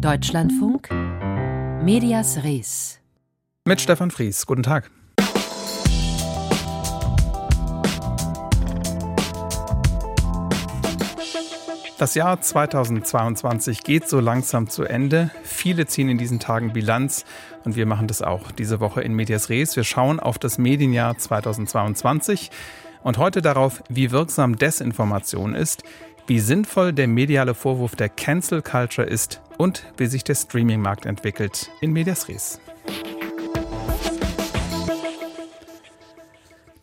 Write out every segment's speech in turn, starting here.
Deutschlandfunk Medias Res. Mit Stefan Fries. Guten Tag. Das Jahr 2022 geht so langsam zu Ende. Viele ziehen in diesen Tagen Bilanz und wir machen das auch diese Woche in Medias Res. Wir schauen auf das Medienjahr 2022 und heute darauf, wie wirksam Desinformation ist, wie sinnvoll der mediale Vorwurf der Cancel Culture ist und wie sich der Streaming-Markt entwickelt in Medias Res.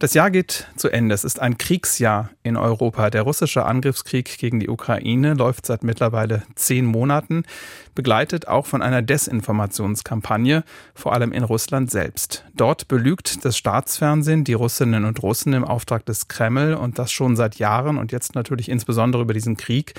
Das Jahr geht zu Ende. Es ist ein Kriegsjahr in Europa. Der russische Angriffskrieg gegen die Ukraine läuft seit mittlerweile zehn Monaten, begleitet auch von einer Desinformationskampagne, vor allem in Russland selbst. Dort belügt das Staatsfernsehen die Russinnen und Russen im Auftrag des Kreml und das schon seit Jahren und jetzt natürlich insbesondere über diesen Krieg.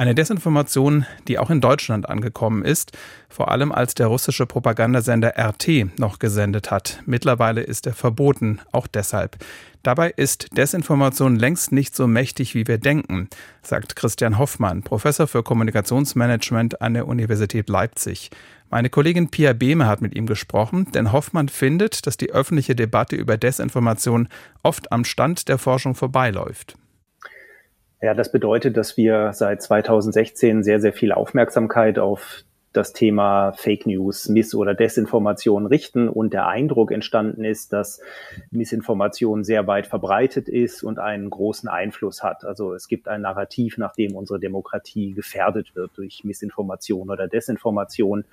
Eine Desinformation, die auch in Deutschland angekommen ist, vor allem als der russische Propagandasender RT noch gesendet hat. Mittlerweile ist er verboten, auch deshalb. Dabei ist Desinformation längst nicht so mächtig, wie wir denken, sagt Christian Hoffmann, Professor für Kommunikationsmanagement an der Universität Leipzig. Meine Kollegin Pia Behme hat mit ihm gesprochen, denn Hoffmann findet, dass die öffentliche Debatte über Desinformation oft am Stand der Forschung vorbeiläuft. Ja, das bedeutet, dass wir seit 2016 sehr, sehr viel Aufmerksamkeit auf das Thema Fake News, Miss- oder Desinformation richten und der Eindruck entstanden ist, dass Missinformation sehr weit verbreitet ist und einen großen Einfluss hat. Also es gibt ein Narrativ, nach dem unsere Demokratie gefährdet wird durch Missinformation oder Desinformation.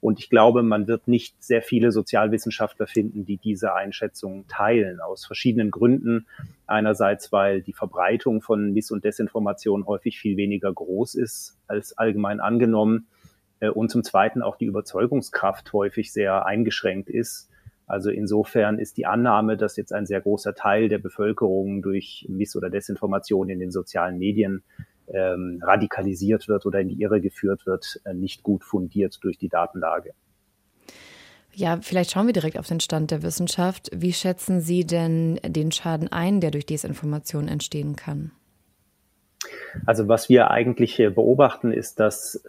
Und ich glaube, man wird nicht sehr viele Sozialwissenschaftler finden, die diese Einschätzung teilen, aus verschiedenen Gründen. Einerseits, weil die Verbreitung von Miss- und Desinformation häufig viel weniger groß ist als allgemein angenommen und zum Zweiten auch die Überzeugungskraft häufig sehr eingeschränkt ist. Also insofern ist die Annahme, dass jetzt ein sehr großer Teil der Bevölkerung durch Miss- oder Desinformation in den sozialen Medien ähm, radikalisiert wird oder in die Irre geführt wird, äh, nicht gut fundiert durch die Datenlage. Ja, vielleicht schauen wir direkt auf den Stand der Wissenschaft. Wie schätzen Sie denn den Schaden ein, der durch Desinformation entstehen kann? Also was wir eigentlich beobachten, ist, dass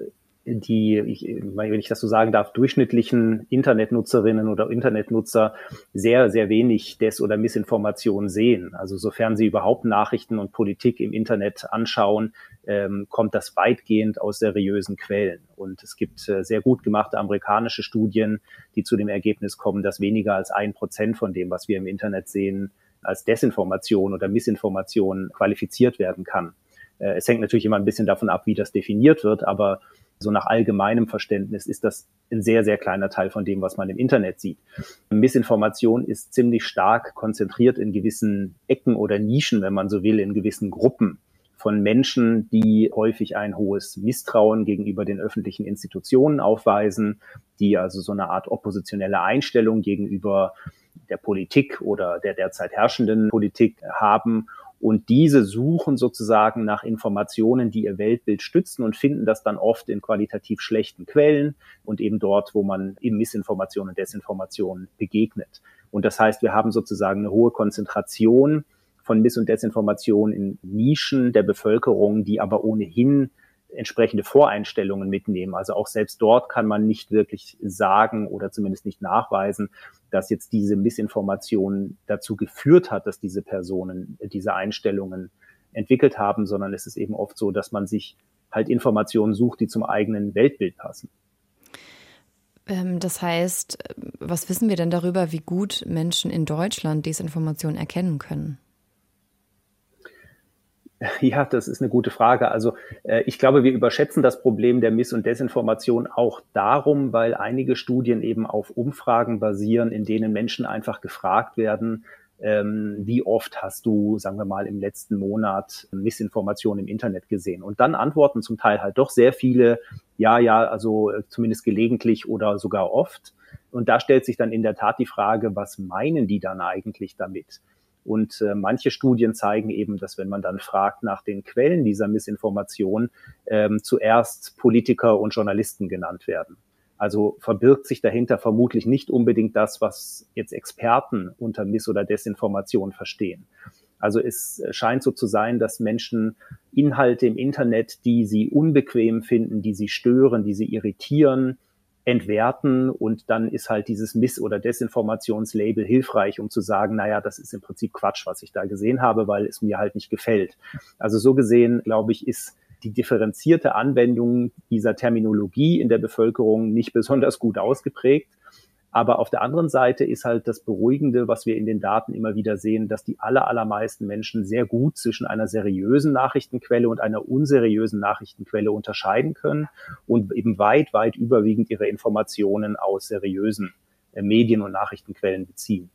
die, ich, wenn ich das so sagen darf, durchschnittlichen Internetnutzerinnen oder Internetnutzer sehr, sehr wenig Des- oder Missinformation sehen. Also sofern sie überhaupt Nachrichten und Politik im Internet anschauen, ähm, kommt das weitgehend aus seriösen Quellen. Und es gibt äh, sehr gut gemachte amerikanische Studien, die zu dem Ergebnis kommen, dass weniger als ein Prozent von dem, was wir im Internet sehen, als Desinformation oder Missinformation qualifiziert werden kann. Äh, es hängt natürlich immer ein bisschen davon ab, wie das definiert wird, aber so nach allgemeinem Verständnis ist das ein sehr, sehr kleiner Teil von dem, was man im Internet sieht. Missinformation ist ziemlich stark konzentriert in gewissen Ecken oder Nischen, wenn man so will, in gewissen Gruppen von Menschen, die häufig ein hohes Misstrauen gegenüber den öffentlichen Institutionen aufweisen, die also so eine Art oppositionelle Einstellung gegenüber der Politik oder der derzeit herrschenden Politik haben und diese suchen sozusagen nach Informationen, die ihr Weltbild stützen und finden das dann oft in qualitativ schlechten Quellen und eben dort, wo man eben Missinformationen und Desinformationen begegnet. Und das heißt, wir haben sozusagen eine hohe Konzentration von Miss- und Desinformation in Nischen der Bevölkerung, die aber ohnehin entsprechende Voreinstellungen mitnehmen. Also auch selbst dort kann man nicht wirklich sagen oder zumindest nicht nachweisen, dass jetzt diese Missinformation dazu geführt hat, dass diese Personen diese Einstellungen entwickelt haben, sondern es ist eben oft so, dass man sich halt Informationen sucht, die zum eigenen Weltbild passen. Ähm, das heißt, was wissen wir denn darüber, wie gut Menschen in Deutschland Desinformation erkennen können? Ja, das ist eine gute Frage. Also äh, ich glaube, wir überschätzen das Problem der Miss- und Desinformation auch darum, weil einige Studien eben auf Umfragen basieren, in denen Menschen einfach gefragt werden, ähm, wie oft hast du, sagen wir mal, im letzten Monat Missinformation im Internet gesehen? Und dann antworten zum Teil halt doch sehr viele, ja, ja, also äh, zumindest gelegentlich oder sogar oft. Und da stellt sich dann in der Tat die Frage, was meinen die dann eigentlich damit? Und äh, manche Studien zeigen eben, dass wenn man dann fragt nach den Quellen dieser Missinformation, ähm, zuerst Politiker und Journalisten genannt werden. Also verbirgt sich dahinter vermutlich nicht unbedingt das, was jetzt Experten unter Miss- oder Desinformation verstehen. Also es scheint so zu sein, dass Menschen Inhalte im Internet, die sie unbequem finden, die sie stören, die sie irritieren, entwerten und dann ist halt dieses Miss- oder Desinformationslabel hilfreich, um zu sagen, naja, das ist im Prinzip Quatsch, was ich da gesehen habe, weil es mir halt nicht gefällt. Also so gesehen, glaube ich, ist die differenzierte Anwendung dieser Terminologie in der Bevölkerung nicht besonders gut ausgeprägt. Aber auf der anderen Seite ist halt das Beruhigende, was wir in den Daten immer wieder sehen, dass die aller, allermeisten Menschen sehr gut zwischen einer seriösen Nachrichtenquelle und einer unseriösen Nachrichtenquelle unterscheiden können und eben weit, weit überwiegend ihre Informationen aus seriösen äh, Medien und Nachrichtenquellen beziehen.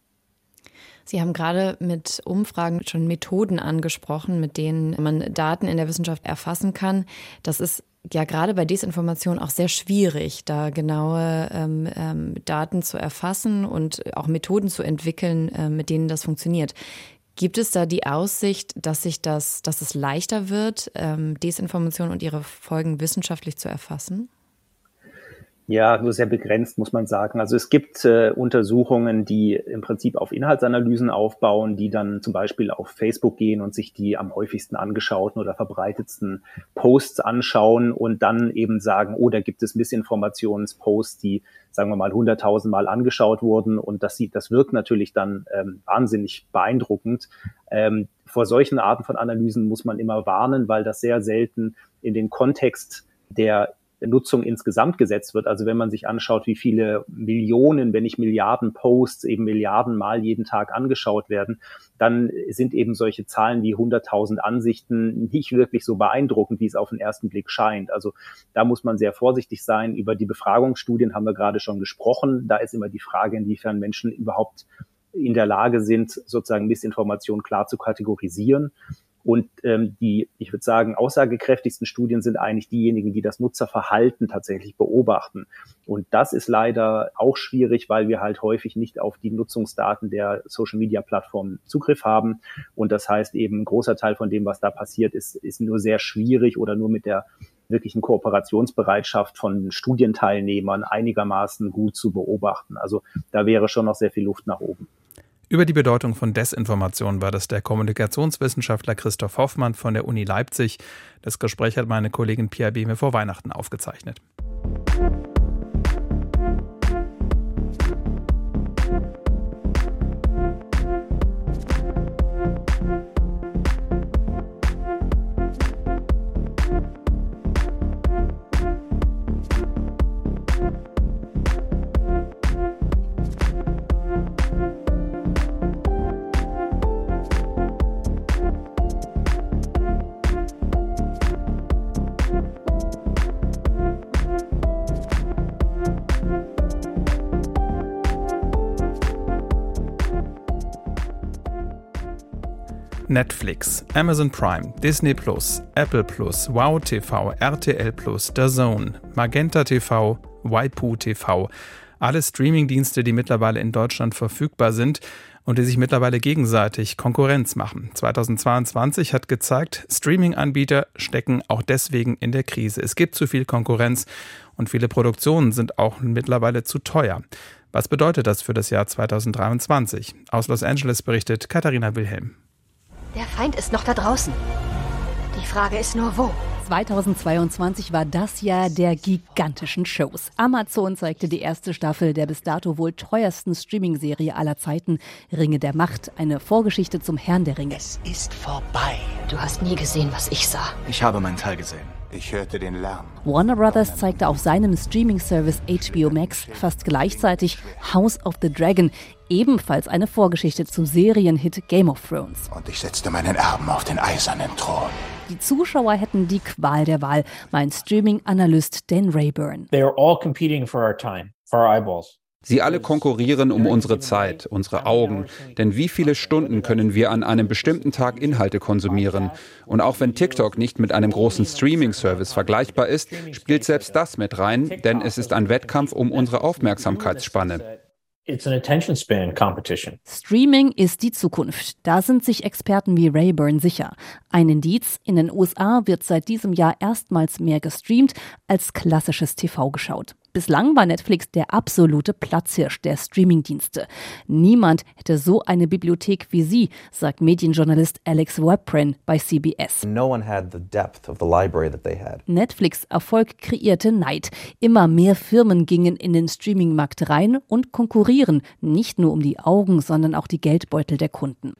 Sie haben gerade mit Umfragen schon Methoden angesprochen, mit denen man Daten in der Wissenschaft erfassen kann. Das ist ja gerade bei Desinformation auch sehr schwierig, da genaue ähm, ähm, Daten zu erfassen und auch Methoden zu entwickeln, äh, mit denen das funktioniert. Gibt es da die Aussicht, dass sich das, dass es leichter wird, ähm, Desinformation und ihre Folgen wissenschaftlich zu erfassen? Ja, nur sehr begrenzt, muss man sagen. Also es gibt äh, Untersuchungen, die im Prinzip auf Inhaltsanalysen aufbauen, die dann zum Beispiel auf Facebook gehen und sich die am häufigsten angeschauten oder verbreitetsten Posts anschauen und dann eben sagen, oh, da gibt es Missinformationsposts, die, sagen wir mal, hunderttausend Mal angeschaut wurden und das sieht, das wirkt natürlich dann ähm, wahnsinnig beeindruckend. Ähm, vor solchen Arten von Analysen muss man immer warnen, weil das sehr selten in den Kontext der Nutzung insgesamt gesetzt wird. Also wenn man sich anschaut, wie viele Millionen, wenn nicht Milliarden Posts eben Milliarden Mal jeden Tag angeschaut werden, dann sind eben solche Zahlen wie 100.000 Ansichten nicht wirklich so beeindruckend, wie es auf den ersten Blick scheint. Also da muss man sehr vorsichtig sein. Über die Befragungsstudien haben wir gerade schon gesprochen. Da ist immer die Frage, inwiefern Menschen überhaupt in der Lage sind, sozusagen Missinformation klar zu kategorisieren. Und ähm, die, ich würde sagen, aussagekräftigsten Studien sind eigentlich diejenigen, die das Nutzerverhalten tatsächlich beobachten. Und das ist leider auch schwierig, weil wir halt häufig nicht auf die Nutzungsdaten der Social-Media-Plattformen Zugriff haben. Und das heißt eben, ein großer Teil von dem, was da passiert, ist, ist nur sehr schwierig oder nur mit der wirklichen Kooperationsbereitschaft von Studienteilnehmern einigermaßen gut zu beobachten. Also da wäre schon noch sehr viel Luft nach oben. Über die Bedeutung von Desinformation war das der Kommunikationswissenschaftler Christoph Hoffmann von der Uni Leipzig. Das Gespräch hat meine Kollegin Pia Behme vor Weihnachten aufgezeichnet. Netflix, Amazon Prime, Disney Plus, Apple Plus, Wow TV, RTL Plus, The Zone, Magenta TV, Waipu TV. Alle Streamingdienste, die mittlerweile in Deutschland verfügbar sind und die sich mittlerweile gegenseitig Konkurrenz machen. 2022 hat gezeigt, Streaming-Anbieter stecken auch deswegen in der Krise. Es gibt zu viel Konkurrenz und viele Produktionen sind auch mittlerweile zu teuer. Was bedeutet das für das Jahr 2023? Aus Los Angeles berichtet Katharina Wilhelm. Der Feind ist noch da draußen. Die Frage ist nur, wo. 2022 war das Jahr der gigantischen Shows. Amazon zeigte die erste Staffel der bis dato wohl teuersten Streaming-Serie aller Zeiten, Ringe der Macht, eine Vorgeschichte zum Herrn der Ringe. Es ist vorbei. Du hast nie gesehen, was ich sah. Ich habe meinen Teil gesehen. Ich hörte den Lärm. Warner Brothers zeigte auf seinem Streaming-Service HBO Max fast gleichzeitig House of the Dragon, ebenfalls eine Vorgeschichte zum Serienhit Game of Thrones. Und ich setzte meinen Erben auf den eisernen Thron. Die Zuschauer hätten die Qual der Wahl, mein Streaming-Analyst Dan Rayburn. They are all competing for our time, for our eyeballs. Sie alle konkurrieren um unsere Zeit, unsere Augen. Denn wie viele Stunden können wir an einem bestimmten Tag Inhalte konsumieren? Und auch wenn TikTok nicht mit einem großen Streaming-Service vergleichbar ist, spielt selbst das mit rein, denn es ist ein Wettkampf um unsere Aufmerksamkeitsspanne. Streaming ist die Zukunft. Da sind sich Experten wie Rayburn sicher. Ein Indiz, in den USA wird seit diesem Jahr erstmals mehr gestreamt als klassisches TV geschaut. Bislang war Netflix der absolute Platzhirsch der Streamingdienste. Niemand hätte so eine Bibliothek wie sie, sagt Medienjournalist Alex Webprin bei CBS. No one had the depth of the library that they had. Netflix Erfolg kreierte Neid. Immer mehr Firmen gingen in den Streamingmarkt rein und konkurrieren, nicht nur um die Augen, sondern auch die Geldbeutel der Kunden.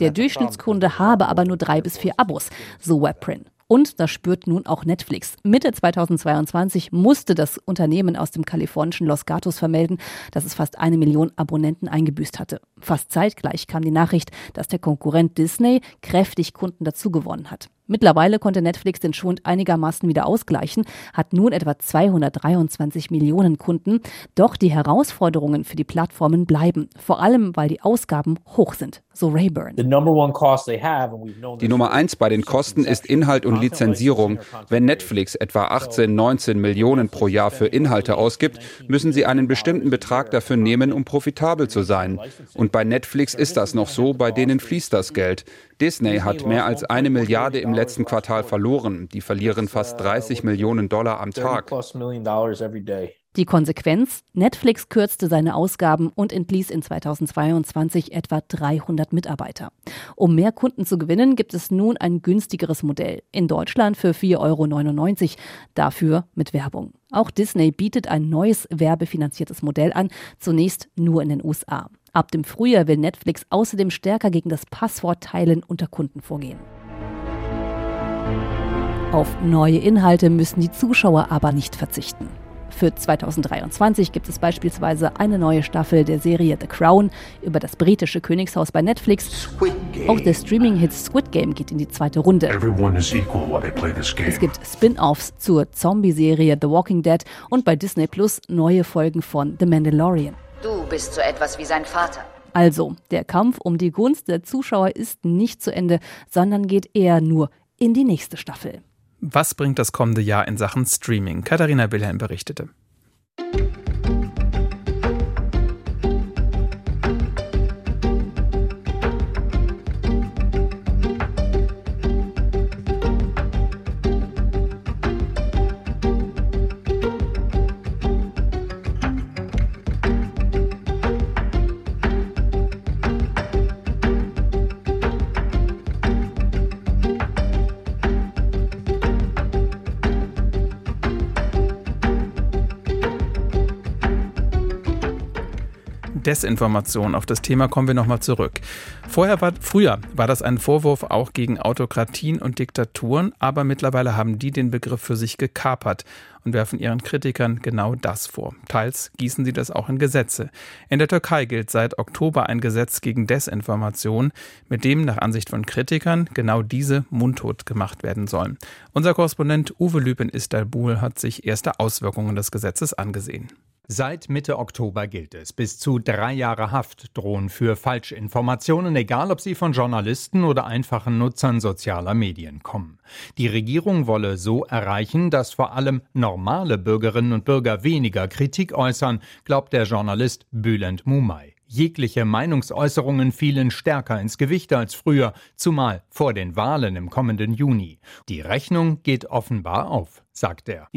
Der Durchschnittskunde habe aber nur drei bis vier Abos, so Webprint. Und das spürt nun auch Netflix. Mitte 2022 musste das Unternehmen aus dem kalifornischen Los Gatos vermelden, dass es fast eine Million Abonnenten eingebüßt hatte. Fast zeitgleich kam die Nachricht, dass der Konkurrent Disney kräftig Kunden dazugewonnen hat. Mittlerweile konnte Netflix den Schwund einigermaßen wieder ausgleichen, hat nun etwa 223 Millionen Kunden. Doch die Herausforderungen für die Plattformen bleiben, vor allem weil die Ausgaben hoch sind, so Rayburn. Die Nummer eins bei den Kosten ist Inhalt und Lizenzierung. Wenn Netflix etwa 18, 19 Millionen pro Jahr für Inhalte ausgibt, müssen sie einen bestimmten Betrag dafür nehmen, um profitabel zu sein. Und bei Netflix ist das noch so, bei denen fließt das Geld. Disney hat mehr als eine Milliarde im letzten Quartal verloren. Die verlieren fast 30 Millionen Dollar am Tag. Die Konsequenz? Netflix kürzte seine Ausgaben und entließ in 2022 etwa 300 Mitarbeiter. Um mehr Kunden zu gewinnen, gibt es nun ein günstigeres Modell. In Deutschland für 4,99 Euro. Dafür mit Werbung. Auch Disney bietet ein neues werbefinanziertes Modell an, zunächst nur in den USA. Ab dem Frühjahr will Netflix außerdem stärker gegen das Passwortteilen unter Kunden vorgehen. Auf neue Inhalte müssen die Zuschauer aber nicht verzichten. Für 2023 gibt es beispielsweise eine neue Staffel der Serie The Crown über das britische Königshaus bei Netflix. Auch der Streaming-Hit Squid Game geht in die zweite Runde. Es gibt Spin-offs zur Zombie-Serie The Walking Dead und bei Disney Plus neue Folgen von The Mandalorian. Du bist so etwas wie sein Vater. Also, der Kampf um die Gunst der Zuschauer ist nicht zu Ende, sondern geht eher nur in die nächste Staffel. Was bringt das kommende Jahr in Sachen Streaming? Katharina Wilhelm berichtete. Desinformation. Auf das Thema kommen wir nochmal zurück. Vorher war, früher war das ein Vorwurf auch gegen Autokratien und Diktaturen, aber mittlerweile haben die den Begriff für sich gekapert und werfen ihren Kritikern genau das vor. Teils gießen sie das auch in Gesetze. In der Türkei gilt seit Oktober ein Gesetz gegen Desinformation, mit dem nach Ansicht von Kritikern genau diese mundtot gemacht werden sollen. Unser Korrespondent Uwe Lüb in Istanbul hat sich erste Auswirkungen des Gesetzes angesehen. Seit Mitte Oktober gilt es. Bis zu drei Jahre Haft drohen für Falschinformationen, egal ob sie von Journalisten oder einfachen Nutzern sozialer Medien kommen. Die Regierung wolle so erreichen, dass vor allem normale Bürgerinnen und Bürger weniger Kritik äußern, glaubt der Journalist Bülent Mumay. Jegliche Meinungsäußerungen fielen stärker ins Gewicht als früher, zumal vor den Wahlen im kommenden Juni. Die Rechnung geht offenbar auf sagt er.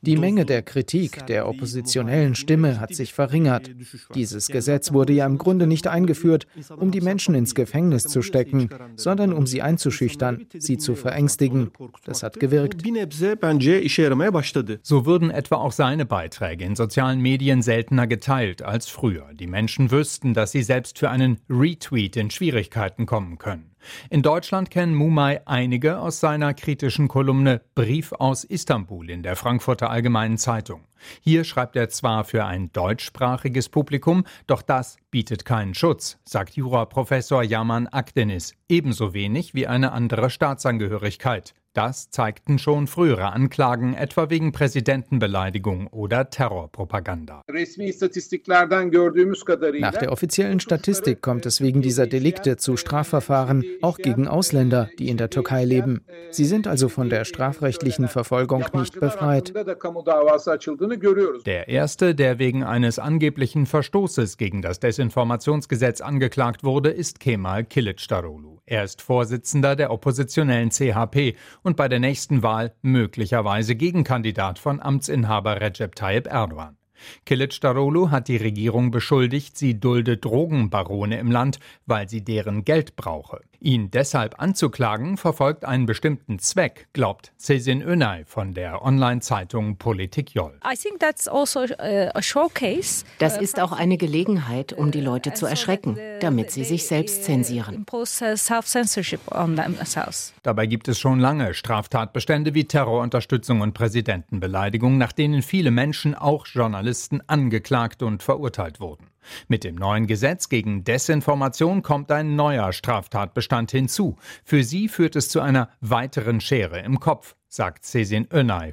Die Menge der Kritik der oppositionellen Stimme hat sich verringert. Dieses Gesetz wurde ja im Grunde nicht eingeführt, um die Menschen ins Gefängnis zu stecken, sondern um sie einzuschüchtern, sie zu verängstigen. Das hat gewirkt. So würden etwa auch seine Beiträge in sozialen Medien seltener geteilt als früher. Die Menschen wüssten, dass sie selbst für einen Retweet in Schwierigkeiten kommen können. In Deutschland kennen Mumai einige aus seiner kritischen Kolumne Brief aus Istanbul in der Frankfurter Allgemeinen Zeitung. Hier schreibt er zwar für ein deutschsprachiges Publikum, doch das bietet keinen Schutz, sagt Juraprofessor Yaman Akdenis, ebenso wenig wie eine andere Staatsangehörigkeit. Das zeigten schon frühere Anklagen, etwa wegen Präsidentenbeleidigung oder Terrorpropaganda. Nach der offiziellen Statistik kommt es wegen dieser Delikte zu Strafverfahren, auch gegen Ausländer, die in der Türkei leben. Sie sind also von der strafrechtlichen Verfolgung nicht befreit. Der erste, der wegen eines angeblichen Verstoßes gegen das Desinformationsgesetz angeklagt wurde, ist Kemal Kilicdaroglu. Er ist Vorsitzender der oppositionellen CHP und bei der nächsten Wahl möglicherweise Gegenkandidat von Amtsinhaber Recep Tayyip Erdogan. Kilicdaroglu hat die Regierung beschuldigt, sie dulde Drogenbarone im Land, weil sie deren Geld brauche. Ihn deshalb anzuklagen verfolgt einen bestimmten Zweck, glaubt Sesin Önay von der Online-Zeitung Politik Joll. Also das ist auch eine Gelegenheit, um die Leute zu erschrecken, damit sie sich selbst zensieren. Dabei gibt es schon lange Straftatbestände wie Terrorunterstützung und Präsidentenbeleidigung, nach denen viele Menschen, auch Journalisten, angeklagt und verurteilt wurden. Mit dem neuen Gesetz gegen Desinformation kommt ein neuer Straftatbestand hinzu. Für sie führt es zu einer weiteren Schere im Kopf sagt Cesin Önay.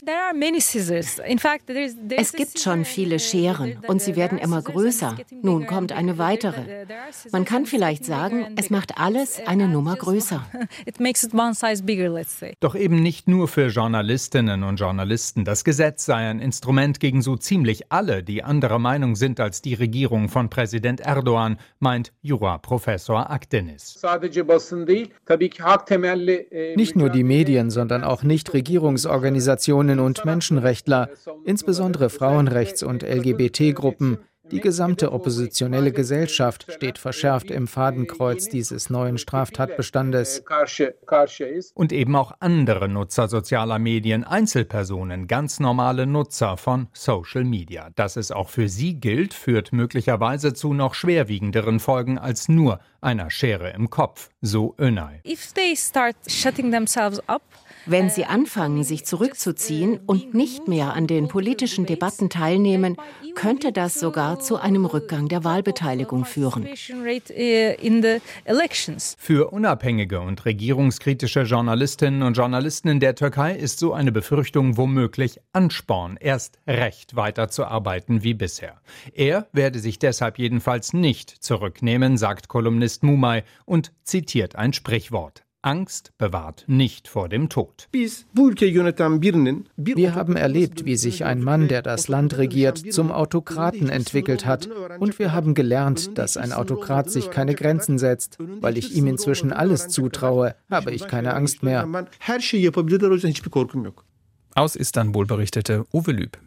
Es gibt schon viele Scheren und sie werden immer größer. Nun kommt eine weitere. Man kann vielleicht sagen, es macht alles eine Nummer größer. Doch eben nicht nur für Journalistinnen und Journalisten. Das Gesetz sei ein Instrument gegen so ziemlich alle, die anderer Meinung sind als die Regierung von Präsident Erdogan, meint Jura-Professor Akdeniz. Nicht nur die Medien, sondern auch nicht Nichtregierungsorganisationen und Menschenrechtler, insbesondere Frauenrechts- und LGBT-Gruppen, die gesamte oppositionelle Gesellschaft steht verschärft im Fadenkreuz dieses neuen Straftatbestandes. Und eben auch andere Nutzer sozialer Medien, Einzelpersonen, ganz normale Nutzer von Social Media. Dass es auch für sie gilt, führt möglicherweise zu noch schwerwiegenderen Folgen als nur einer Schere im Kopf, so Önay. If they start shutting themselves up, wenn sie anfangen, sich zurückzuziehen und nicht mehr an den politischen Debatten teilnehmen, könnte das sogar zu einem Rückgang der Wahlbeteiligung führen. Für unabhängige und regierungskritische Journalistinnen und Journalisten in der Türkei ist so eine Befürchtung womöglich Ansporn, erst recht weiterzuarbeiten wie bisher. Er werde sich deshalb jedenfalls nicht zurücknehmen, sagt Kolumnist Mumay und zitiert ein Sprichwort. Angst bewahrt nicht vor dem Tod. Wir haben erlebt, wie sich ein Mann, der das Land regiert, zum Autokraten entwickelt hat. Und wir haben gelernt, dass ein Autokrat sich keine Grenzen setzt. Weil ich ihm inzwischen alles zutraue, habe ich keine Angst mehr. Aus Istanbul berichtete Uwe Lüb.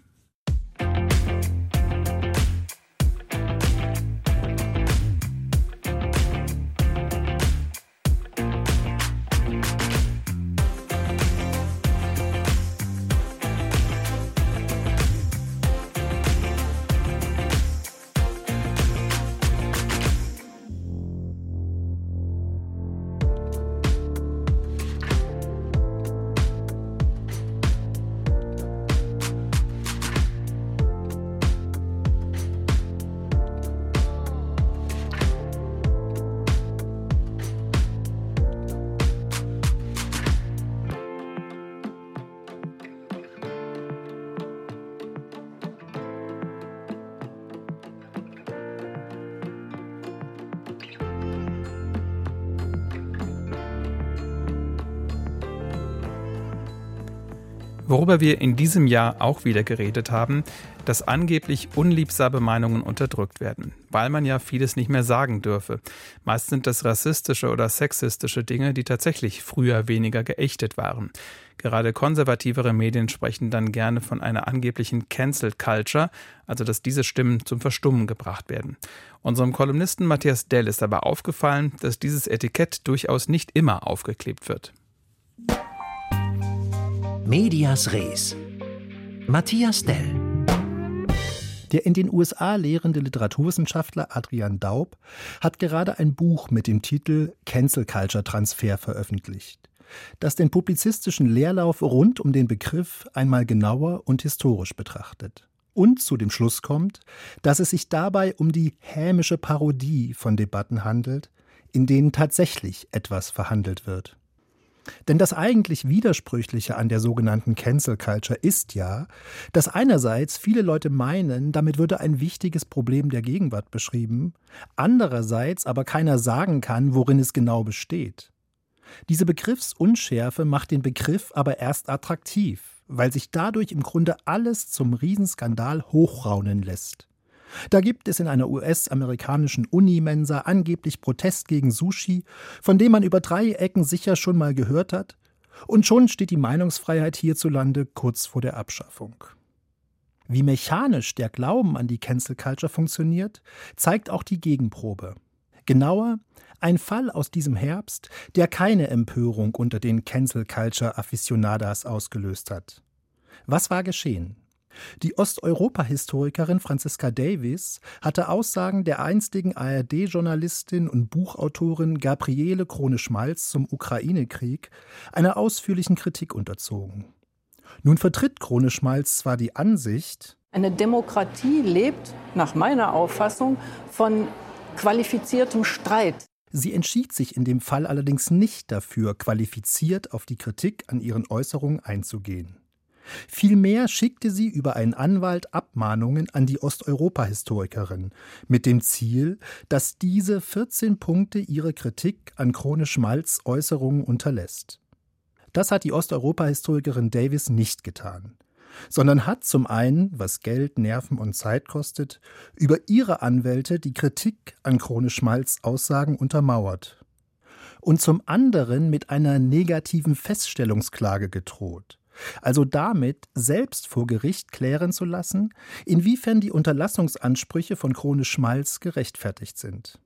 Worüber wir in diesem Jahr auch wieder geredet haben, dass angeblich unliebsame Meinungen unterdrückt werden, weil man ja vieles nicht mehr sagen dürfe. Meist sind das rassistische oder sexistische Dinge, die tatsächlich früher weniger geächtet waren. Gerade konservativere Medien sprechen dann gerne von einer angeblichen Cancel Culture, also dass diese Stimmen zum Verstummen gebracht werden. Unserem Kolumnisten Matthias Dell ist aber aufgefallen, dass dieses Etikett durchaus nicht immer aufgeklebt wird. Medias Res. Matthias Dell. Der in den USA lehrende Literaturwissenschaftler Adrian Daub hat gerade ein Buch mit dem Titel Cancel Culture Transfer veröffentlicht, das den publizistischen Leerlauf rund um den Begriff einmal genauer und historisch betrachtet und zu dem Schluss kommt, dass es sich dabei um die hämische Parodie von Debatten handelt, in denen tatsächlich etwas verhandelt wird. Denn das eigentlich Widersprüchliche an der sogenannten Cancel Culture ist ja, dass einerseits viele Leute meinen, damit würde ein wichtiges Problem der Gegenwart beschrieben, andererseits aber keiner sagen kann, worin es genau besteht. Diese Begriffsunschärfe macht den Begriff aber erst attraktiv, weil sich dadurch im Grunde alles zum Riesenskandal hochraunen lässt. Da gibt es in einer US-amerikanischen Unimensa angeblich Protest gegen Sushi, von dem man über drei Ecken sicher schon mal gehört hat, und schon steht die Meinungsfreiheit hierzulande kurz vor der Abschaffung. Wie mechanisch der Glauben an die Cancel Culture funktioniert, zeigt auch die Gegenprobe. Genauer, ein Fall aus diesem Herbst, der keine Empörung unter den Cancel Culture Aficionadas ausgelöst hat. Was war geschehen? Die Osteuropa-Historikerin Franziska Davis hatte Aussagen der einstigen ARD-Journalistin und Buchautorin Gabriele Krone-Schmalz zum Ukraine-Krieg einer ausführlichen Kritik unterzogen. Nun vertritt Krone-Schmalz zwar die Ansicht, eine Demokratie lebt nach meiner Auffassung von qualifiziertem Streit. Sie entschied sich in dem Fall allerdings nicht dafür, qualifiziert auf die Kritik an ihren Äußerungen einzugehen. Vielmehr schickte sie über einen Anwalt Abmahnungen an die Osteuropa-Historikerin mit dem Ziel, dass diese 14 Punkte ihre Kritik an Krone Schmalz Äußerungen unterlässt. Das hat die Osteuropa-Historikerin Davis nicht getan, sondern hat zum einen, was Geld, Nerven und Zeit kostet, über ihre Anwälte die Kritik an Krone Schmalz Aussagen untermauert und zum anderen mit einer negativen Feststellungsklage gedroht also damit selbst vor Gericht klären zu lassen, inwiefern die Unterlassungsansprüche von Krone Schmalz gerechtfertigt sind.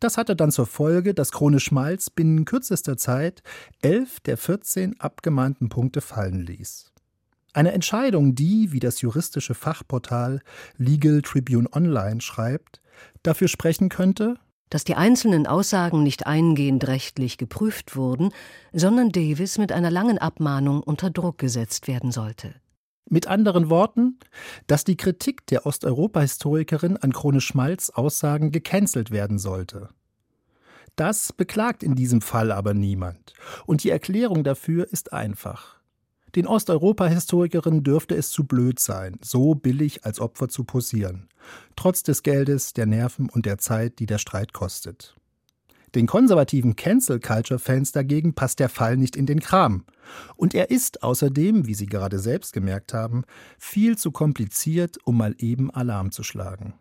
Das hatte dann zur Folge, dass Krone Schmalz binnen kürzester Zeit elf der 14 abgemahnten Punkte fallen ließ. Eine Entscheidung, die, wie das juristische Fachportal Legal Tribune Online schreibt, dafür sprechen könnte, dass die einzelnen Aussagen nicht eingehend rechtlich geprüft wurden, sondern Davis mit einer langen Abmahnung unter Druck gesetzt werden sollte. Mit anderen Worten, dass die Kritik der Osteuropa-Historikerin an Krone Schmalz Aussagen gecancelt werden sollte. Das beklagt in diesem Fall aber niemand, und die Erklärung dafür ist einfach. Den Osteuropa-Historikerinnen dürfte es zu blöd sein, so billig als Opfer zu posieren. Trotz des Geldes, der Nerven und der Zeit, die der Streit kostet. Den konservativen Cancel-Culture-Fans dagegen passt der Fall nicht in den Kram. Und er ist außerdem, wie Sie gerade selbst gemerkt haben, viel zu kompliziert, um mal eben Alarm zu schlagen.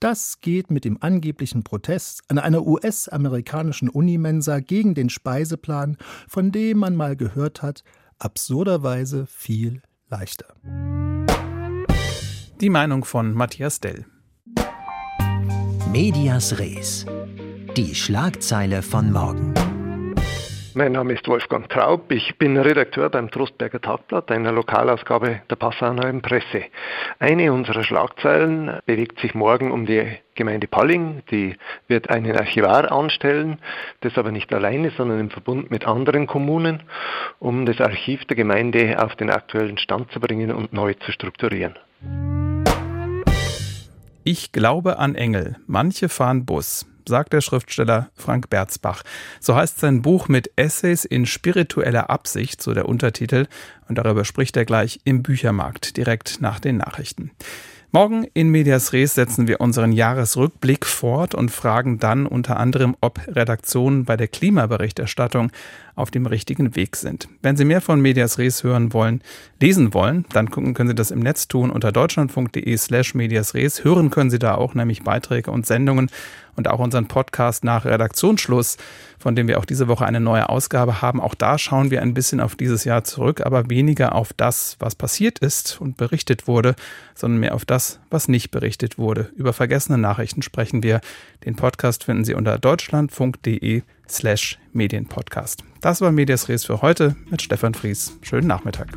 Das geht mit dem angeblichen Protest an einer US-amerikanischen Unimensa gegen den Speiseplan, von dem man mal gehört hat, absurderweise viel leichter. Die Meinung von Matthias Dell. Medias Res. Die Schlagzeile von morgen. Mein Name ist Wolfgang Traub. Ich bin Redakteur beim Trostberger Tagblatt, einer Lokalausgabe der Passauer Presse. Eine unserer Schlagzeilen bewegt sich morgen um die Gemeinde Palling. Die wird einen Archivar anstellen, das aber nicht alleine, sondern im Verbund mit anderen Kommunen, um das Archiv der Gemeinde auf den aktuellen Stand zu bringen und neu zu strukturieren. Ich glaube an Engel. Manche fahren Bus sagt der Schriftsteller Frank Berzbach. So heißt sein Buch mit Essays in spiritueller Absicht, so der Untertitel, und darüber spricht er gleich im Büchermarkt direkt nach den Nachrichten. Morgen in Medias Res setzen wir unseren Jahresrückblick fort und fragen dann unter anderem, ob Redaktionen bei der Klimaberichterstattung auf dem richtigen Weg sind. Wenn Sie mehr von Medias Res hören wollen, lesen wollen, dann gucken können Sie das im Netz tun unter deutschlandfunk.de slash Medias Res. Hören können Sie da auch nämlich Beiträge und Sendungen und auch unseren Podcast nach Redaktionsschluss, von dem wir auch diese Woche eine neue Ausgabe haben. Auch da schauen wir ein bisschen auf dieses Jahr zurück, aber weniger auf das, was passiert ist und berichtet wurde, sondern mehr auf das, was nicht berichtet wurde. Über vergessene Nachrichten sprechen wir. Den Podcast finden Sie unter deutschlandfunk.de slash Medienpodcast. Das war Medias Res für heute mit Stefan Fries. Schönen Nachmittag.